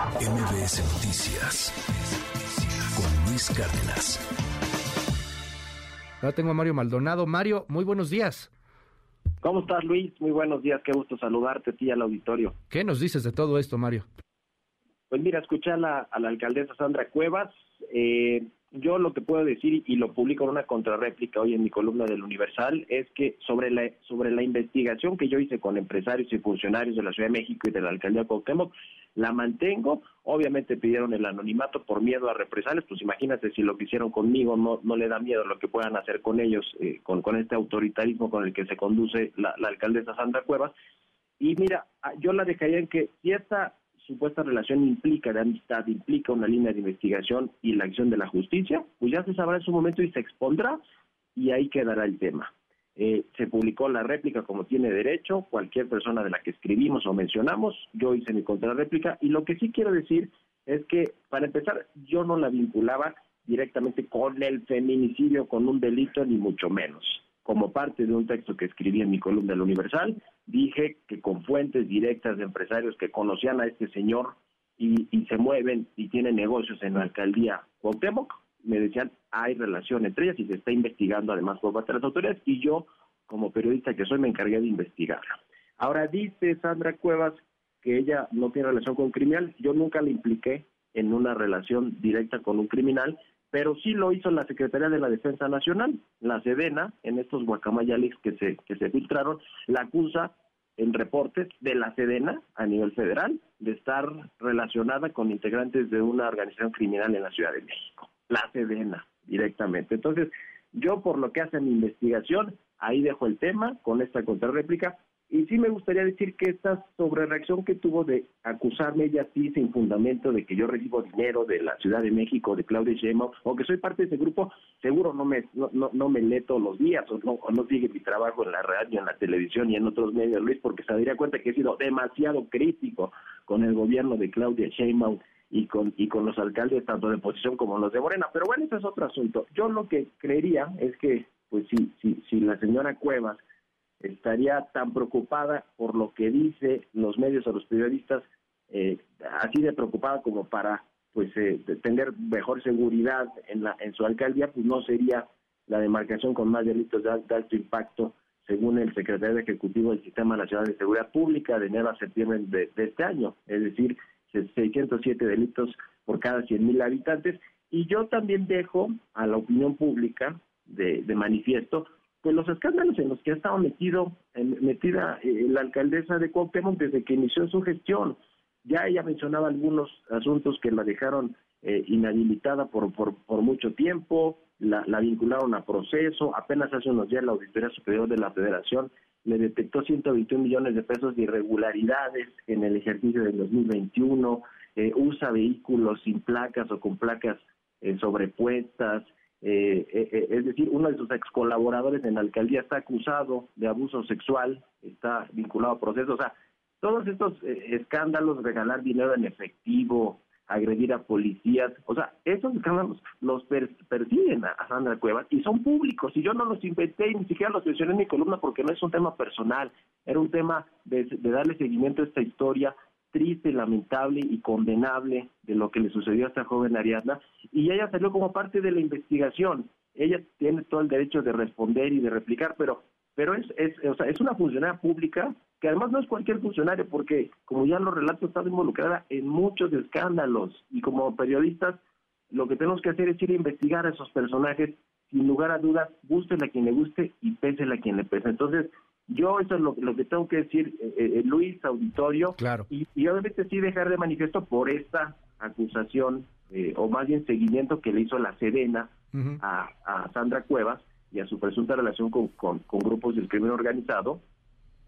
MBS Noticias con Luis Cárdenas. Ahora tengo a Mario Maldonado. Mario, muy buenos días. ¿Cómo estás, Luis? Muy buenos días, qué gusto saludarte a ti al auditorio. ¿Qué nos dices de todo esto, Mario? Pues mira, escuché a la, a la alcaldesa Sandra Cuevas. Eh, yo lo que puedo decir, y lo publico en una contrarréplica hoy en mi columna del Universal, es que sobre la, sobre la investigación que yo hice con empresarios y funcionarios de la Ciudad de México y de la alcaldía de Cuauhtémoc, la mantengo. Obviamente pidieron el anonimato por miedo a represalias, pues imagínate si lo que hicieron conmigo no, no le da miedo lo que puedan hacer con ellos, eh, con, con este autoritarismo con el que se conduce la, alcaldesa Sandra Cuevas. Y mira, yo la dejaría en que si esta supuesta relación implica de amistad, implica una línea de investigación y la acción de la justicia, pues ya se sabrá en su momento y se expondrá y ahí quedará el tema. Eh, se publicó la réplica como tiene derecho, cualquier persona de la que escribimos o mencionamos, yo hice mi contrarréplica y lo que sí quiero decir es que, para empezar, yo no la vinculaba directamente con el feminicidio, con un delito, ni mucho menos como parte de un texto que escribí en mi columna del Universal, dije que con fuentes directas de empresarios que conocían a este señor y, se mueven y tienen negocios en la alcaldía Cuauhtémoc, me decían hay relación entre ellas y se está investigando además por parte de las autoridades y yo, como periodista que soy, me encargué de investigarlo. Ahora dice Sandra Cuevas que ella no tiene relación con un criminal, yo nunca la impliqué en una relación directa con un criminal, pero sí lo hizo la Secretaría de la Defensa Nacional, la Sedena, en estos guacamayales que se, que se filtraron, la acusa en reportes de la Sedena a nivel federal de estar relacionada con integrantes de una organización criminal en la Ciudad de México. La Sedena, directamente. Entonces, yo por lo que hace mi investigación, ahí dejo el tema con esta contrarréplica y sí me gustaría decir que esta sobrereacción que tuvo de acusarme ella sí sin fundamento de que yo recibo dinero de la Ciudad de México, de Claudia Sheinbaum, o que soy parte de ese grupo, seguro no me no, no, me lee todos los días o no, no sigue mi trabajo en la radio, en la televisión y en otros medios, Luis, porque se daría cuenta que he sido demasiado crítico con el gobierno de Claudia Sheinbaum y con y con los alcaldes tanto de oposición como los de Morena. Pero bueno, ese es otro asunto. Yo lo que creería es que, pues si, si, si la señora Cuevas estaría tan preocupada por lo que dice los medios o los periodistas, eh, así de preocupada como para pues eh, tener mejor seguridad en la en su alcaldía, pues no sería la demarcación con más delitos de, alto impacto, según el secretario ejecutivo del Sistema Nacional de Seguridad Pública de enero a septiembre de, este año, es decir, 607 delitos por cada 100.000 habitantes. Y yo también dejo a la opinión pública de, de manifiesto pues los escándalos en los que ha estado metido, metida eh, la alcaldesa de Cuauhtémoc desde que inició su gestión. Ya ella mencionaba algunos asuntos que la dejaron eh, inhabilitada por, por, mucho tiempo, la, la, vincularon a proceso, apenas hace unos días la Auditoría Superior de la Federación le detectó 121 millones de pesos de irregularidades en el ejercicio del 2021, eh, usa vehículos sin placas o con placas eh, sobrepuestas, eh, eh, eh, es decir, uno de sus ex colaboradores en la alcaldía está acusado de abuso sexual, está vinculado a procesos, o sea, todos estos escándalos, regalar dinero en efectivo, agredir a policías, o sea, esos escándalos los persiguen a, Sandra Cuevas y son públicos, y yo no los inventé, ni siquiera los mencioné en mi columna porque no es un tema personal, era un tema de darle seguimiento a esta historia triste, lamentable y condenable de lo que le sucedió a esta joven Ariadna y ella salió como parte de la investigación. Ella tiene todo el derecho de responder y de replicar, pero pero es es o sea, es una funcionaria pública que además no es cualquier funcionario porque como ya lo relato está involucrada en muchos escándalos y como periodistas lo que tenemos que hacer es ir a investigar a esos personajes sin lugar a dudas, guste a quien le guste y pese quien le pese. Entonces, yo eso es lo, que tengo que decir, eh, eh, Luis, auditorio, claro. y, obviamente sí dejar de manifiesto por esta acusación, eh, o más bien seguimiento que le hizo la Sedena a, Sandra Cuevas y a su presunta relación con, con, grupos del crimen organizado,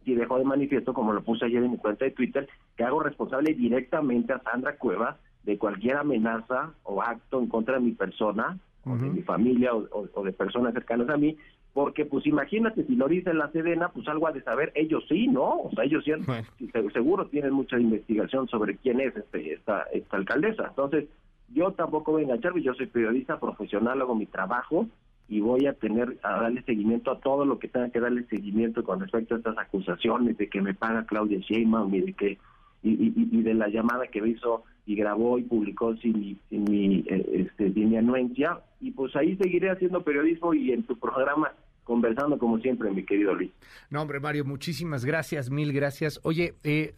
y dejó de manifiesto, como lo puse ayer en mi cuenta de Twitter, que hago responsable directamente a Sandra Cuevas de cualquier amenaza o acto en contra de mi persona, o de mi familia, o de personas cercanas a mí, porque pues imagínate si lo dice la Sedena, pues algo ha de saber, ellos sí, ¿no? O sea, ellos sí, seguro tienen mucha investigación sobre quién es este, esta, esta alcaldesa. Entonces, yo tampoco voy a engancharme, yo soy periodista profesional, hago mi trabajo y voy a tener, a darle seguimiento a todo lo que tenga que darle seguimiento con respecto a estas acusaciones de que me paga Claudia Sheinbaum y de que y, de la llamada que me hizo y grabó y publicó sin mi, sin mi, eh, este, sin mi anuencia. Y pues ahí seguiré haciendo periodismo y en tu programa conversando como siempre, mi querido Luis. No, hombre, Mario, muchísimas gracias, mil gracias. Oye, eh,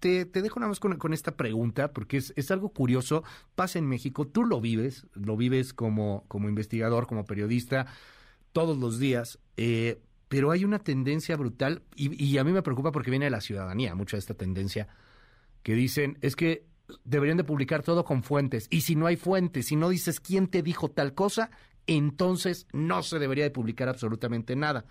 te, dejo nada más con, esta pregunta, porque es, es, algo curioso, pasa en México, tú lo vives, lo vives como, como investigador, como periodista, todos los días, eh, pero hay una tendencia brutal, y, y a mí me preocupa porque viene de la ciudadanía, mucha de esta tendencia, que dicen, es que deberían de publicar todo con fuentes, y si no hay fuentes, si no dices quién te dijo tal cosa, entonces no se debería de publicar absolutamente nada.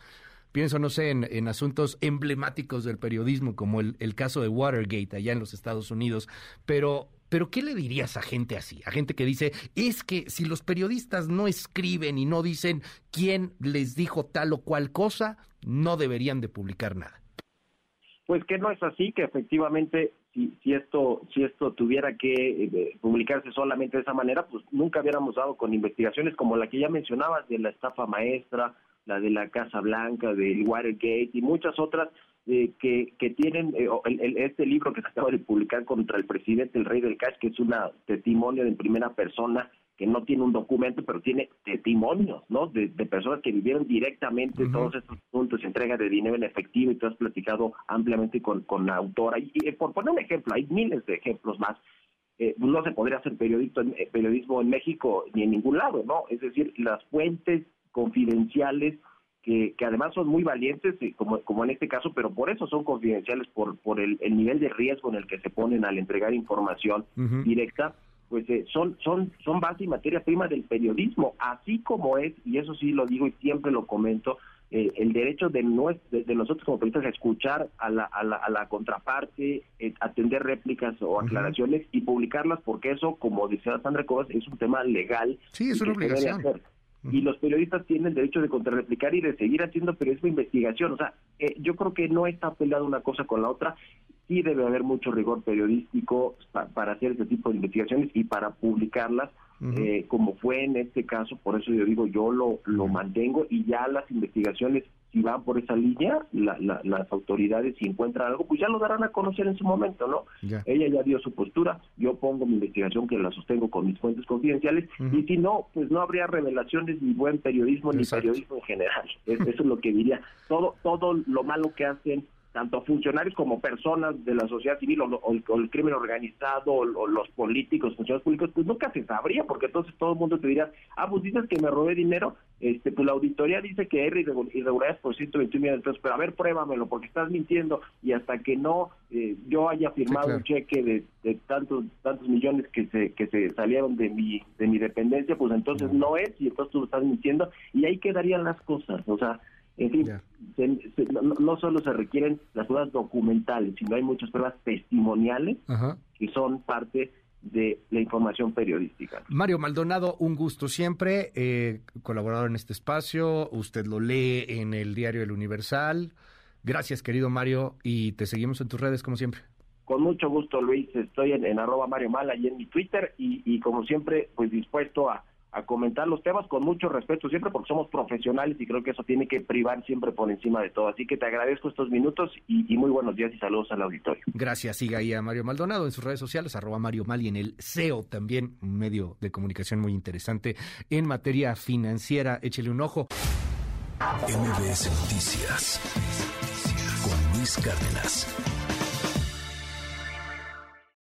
Pienso, no sé, en, asuntos emblemáticos del periodismo, como el, caso de Watergate allá en los Estados Unidos, pero pero ¿qué le dirías a gente así? A gente que dice, es que si los periodistas no escriben y no dicen quién les dijo tal o cual cosa, no deberían de publicar nada. Pues que no es así, que efectivamente si, si esto si esto tuviera que eh, publicarse solamente de esa manera, pues nunca hubiéramos dado con investigaciones como la que ya mencionabas de la estafa maestra, la de la Casa Blanca, del Watergate y muchas otras eh, que, que tienen eh, este libro que se acaba de publicar contra el presidente, el rey del cash, que es un testimonio en primera persona que no tiene un documento, pero tiene testimonios, ¿no? De, personas que vivieron directamente todos estos puntos, entrega de dinero en efectivo, y tú has platicado ampliamente con, con la autora. Y, por poner un ejemplo, hay miles de ejemplos más. Eh, no se podría hacer periodismo en, eh, periodismo en México ni en ningún lado, ¿no? Es decir, las fuentes confidenciales que, que, además son muy valientes, eh, como, como en este caso, pero por eso son confidenciales, por, por el, nivel de riesgo en el que se ponen al entregar información directa, pues eh, son, son, son base y materia prima del periodismo, así como es, y eso sí lo digo y siempre lo comento, eh, el derecho de, de, nosotros como periodistas a escuchar a la, a la, a la contraparte, eh, atender réplicas o aclaraciones y publicarlas, porque eso, como decía Sandra Cobas, es un tema legal. Sí, es una obligación. Y los periodistas tienen derecho de contrarreplicar y de seguir haciendo periodismo de investigación. O sea, yo creo que no está peleada una cosa con la otra sí debe haber mucho rigor periodístico para hacer este tipo de investigaciones y para publicarlas, eh, como fue en este caso, por eso yo digo, yo lo, lo mantengo y ya las investigaciones, si van por esa línea, las autoridades, si encuentran algo, pues ya lo darán a conocer en su momento, ¿no? Ella ya dio su postura, yo pongo mi investigación que la sostengo con mis fuentes confidenciales, y si no, pues no habría revelaciones ni buen periodismo ni periodismo en general. eso es lo que diría. Todo, todo lo malo que hacen tanto funcionarios como personas de la sociedad civil o, el, crimen organizado o, los políticos, funcionarios públicos, pues nunca se sabría, porque entonces todo el mundo te diría, ah, pues dices que me robé dinero, este pues la auditoría dice que hay irregularidades por 121 millones de pesos, pero a ver, pruébamelo, porque estás mintiendo, y hasta que no eh, yo haya firmado un cheque de, tantos tantos millones que se que se salieron de mi de mi dependencia, pues entonces no es, y entonces tú estás mintiendo, y ahí quedarían las cosas, o sea, en fin, no, solo se requieren las pruebas documentales, sino hay muchas pruebas testimoniales que son parte de la información periodística. Mario Maldonado, un gusto siempre, eh, colaborador en este espacio, usted lo lee en el diario El Universal. Gracias, querido Mario, y te seguimos en tus redes como siempre. Con mucho gusto, Luis, estoy en, arroba Mario Mal, y en mi Twitter, y como siempre, pues dispuesto a a comentar los temas con mucho respeto siempre porque somos profesionales y creo que eso tiene que privar siempre por encima de todo. Así que te agradezco estos minutos y, muy buenos días y saludos al auditorio. Gracias. Siga ahí a Mario Maldonado en sus redes sociales, arroba Mario Mal y en el SEO también, un medio de comunicación muy interesante en materia financiera. Échele un ojo. MBS Noticias con Luis Cárdenas.